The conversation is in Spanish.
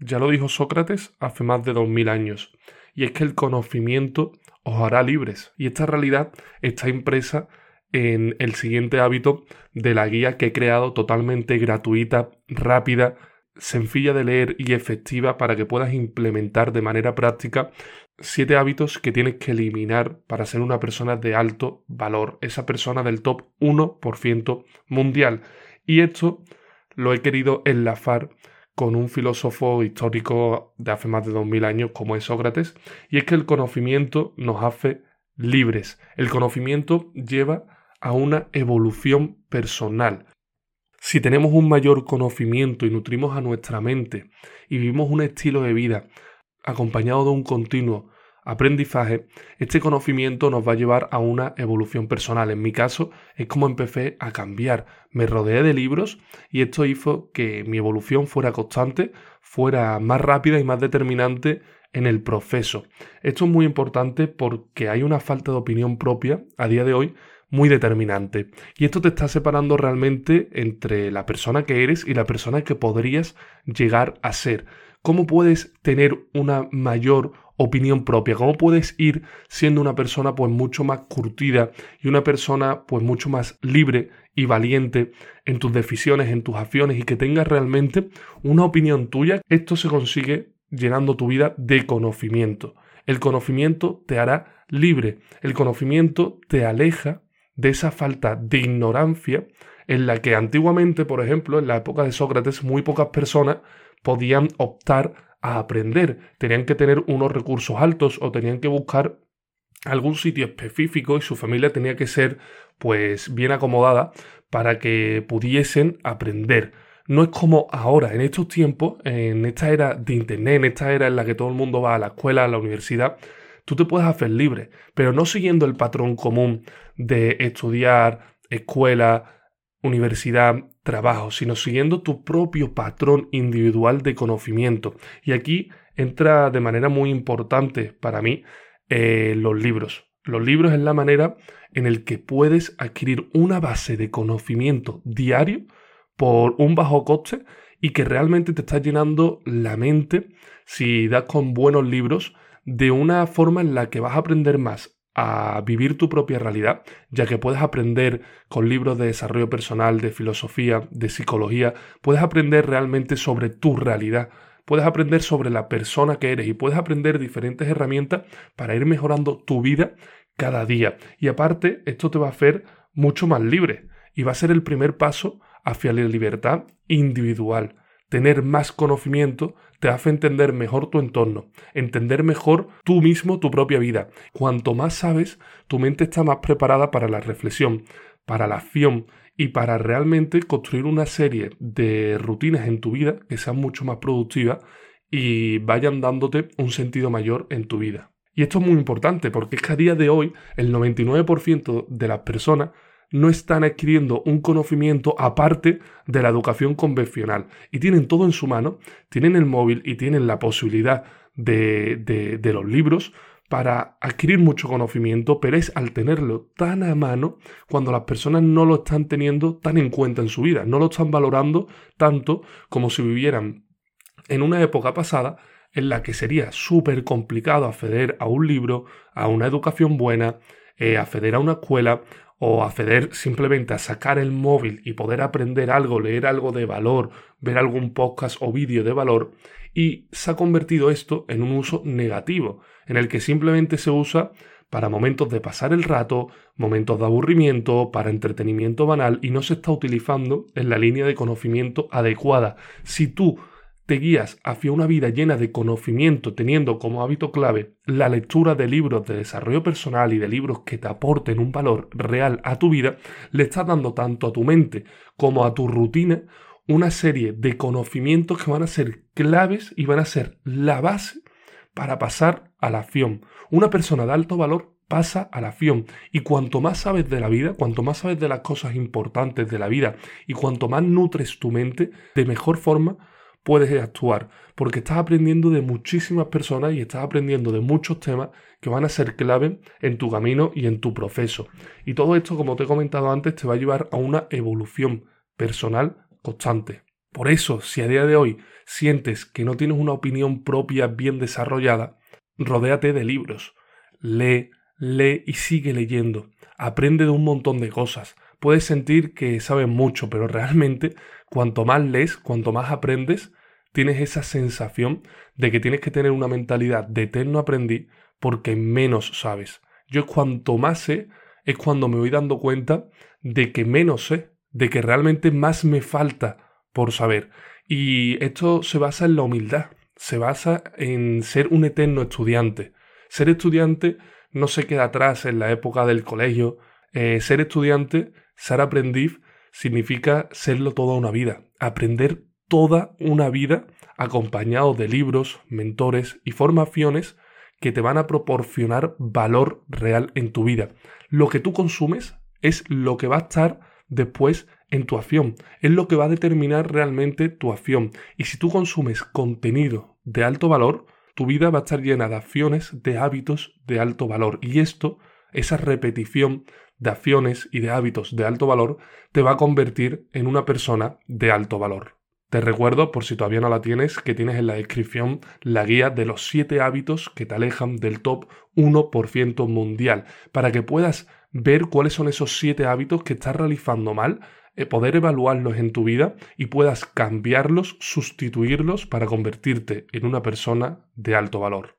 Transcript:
Ya lo dijo Sócrates hace más de dos mil años. Y es que el conocimiento os hará libres. Y esta realidad está impresa en el siguiente hábito de la guía que he creado totalmente gratuita, rápida, sencilla de leer y efectiva para que puedas implementar de manera práctica siete hábitos que tienes que eliminar para ser una persona de alto valor, esa persona del top 1% mundial. Y esto lo he querido enlazar con un filósofo histórico de hace más de 2000 años como es Sócrates, y es que el conocimiento nos hace libres. El conocimiento lleva a una evolución personal. Si tenemos un mayor conocimiento y nutrimos a nuestra mente y vivimos un estilo de vida acompañado de un continuo aprendizaje, este conocimiento nos va a llevar a una evolución personal. En mi caso es como empecé a cambiar. Me rodeé de libros y esto hizo que mi evolución fuera constante, fuera más rápida y más determinante en el proceso. Esto es muy importante porque hay una falta de opinión propia a día de hoy muy determinante. Y esto te está separando realmente entre la persona que eres y la persona que podrías llegar a ser. ¿Cómo puedes tener una mayor opinión propia? ¿Cómo puedes ir siendo una persona pues mucho más curtida y una persona pues mucho más libre y valiente en tus decisiones, en tus acciones y que tengas realmente una opinión tuya? Esto se consigue llenando tu vida de conocimiento. El conocimiento te hará libre. El conocimiento te aleja de esa falta de ignorancia en la que antiguamente, por ejemplo, en la época de Sócrates, muy pocas personas podían optar a aprender. Tenían que tener unos recursos altos o tenían que buscar algún sitio específico y su familia tenía que ser pues bien acomodada para que pudiesen aprender. No es como ahora, en estos tiempos, en esta era de Internet, en esta era en la que todo el mundo va a la escuela, a la universidad, tú te puedes hacer libre, pero no siguiendo el patrón común de estudiar, escuela, universidad, trabajo, sino siguiendo tu propio patrón individual de conocimiento. Y aquí entra de manera muy importante para mí eh, los libros. Los libros es la manera en el que puedes adquirir una base de conocimiento diario por un bajo coste y que realmente te está llenando la mente si das con buenos libros de una forma en la que vas a aprender más a vivir tu propia realidad, ya que puedes aprender con libros de desarrollo personal, de filosofía, de psicología, puedes aprender realmente sobre tu realidad, puedes aprender sobre la persona que eres y puedes aprender diferentes herramientas para ir mejorando tu vida cada día. Y aparte, esto te va a hacer mucho más libre y va a ser el primer paso hacia la libertad individual. Tener más conocimiento te hace entender mejor tu entorno, entender mejor tú mismo tu propia vida. Cuanto más sabes, tu mente está más preparada para la reflexión, para la acción y para realmente construir una serie de rutinas en tu vida que sean mucho más productivas y vayan dándote un sentido mayor en tu vida. Y esto es muy importante porque es que a día de hoy el 99% de las personas no están adquiriendo un conocimiento aparte de la educación convencional. Y tienen todo en su mano, tienen el móvil y tienen la posibilidad de, de, los libros para adquirir mucho conocimiento, pero es al tenerlo tan a mano cuando las personas no lo están teniendo tan en cuenta en su vida, no lo están valorando tanto como si vivieran en una época pasada en la que sería súper complicado acceder a un libro, a una educación buena, eh, acceder a una escuela o acceder simplemente a sacar el móvil y poder aprender algo, leer algo de valor, ver algún podcast o vídeo de valor, y se ha convertido esto en un uso negativo, en el que simplemente se usa para momentos de pasar el rato, momentos de aburrimiento, para entretenimiento banal y no se está utilizando en la línea de conocimiento adecuada. Si tú te guías hacia una vida llena de conocimiento, teniendo como hábito clave la lectura de libros de desarrollo personal y de libros que te aporten un valor real a tu vida, le estás dando tanto a tu mente como a tu rutina una serie de conocimientos que van a ser claves y van a ser la base para pasar a la acción. Una persona de alto valor pasa a la acción. Y cuanto más sabes de la vida, cuanto más sabes de las cosas importantes de la vida y cuanto más nutres tu mente, de mejor forma puedes actuar, porque estás aprendiendo de muchísimas personas y estás aprendiendo de muchos temas que van a ser clave en tu camino y en tu proceso. Y todo esto, como te he comentado antes, te va a llevar a una evolución personal constante. Por eso, si a día de hoy sientes que no tienes una opinión propia bien desarrollada, rodéate de libros. Lee, lee y sigue leyendo. Aprende de un montón de cosas. Puedes sentir que sabes mucho, pero realmente cuanto más lees, cuanto más aprendes, tienes esa sensación de que tienes que tener una mentalidad de eterno aprendiz porque menos sabes. Yo cuanto más sé, es cuando me voy dando cuenta de que menos sé, de que realmente más me falta por saber. Y esto se basa en la humildad, se basa en ser un eterno estudiante. Ser estudiante no se queda atrás en la época del colegio. Eh, ser estudiante, ser aprendiz, significa serlo toda una vida. Aprender toda una vida acompañado de libros, mentores y formaciones que te van a proporcionar valor real en tu vida. Lo que tú consumes es lo que va a estar después en tu acción, es lo que va a determinar realmente tu acción. Y si tú consumes contenido de alto valor, tu vida va a estar llena de acciones, de hábitos de alto valor. Y esto, esa repetición de acciones y de hábitos de alto valor, te va a convertir en una persona de alto valor. Te recuerdo, por si todavía no la tienes, que tienes en la descripción la guía de los 7 hábitos que te alejan del top 1% mundial, para que puedas ver cuáles son esos 7 hábitos que estás realizando mal, eh, poder evaluarlos en tu vida y puedas cambiarlos, sustituirlos para convertirte en una persona de alto valor.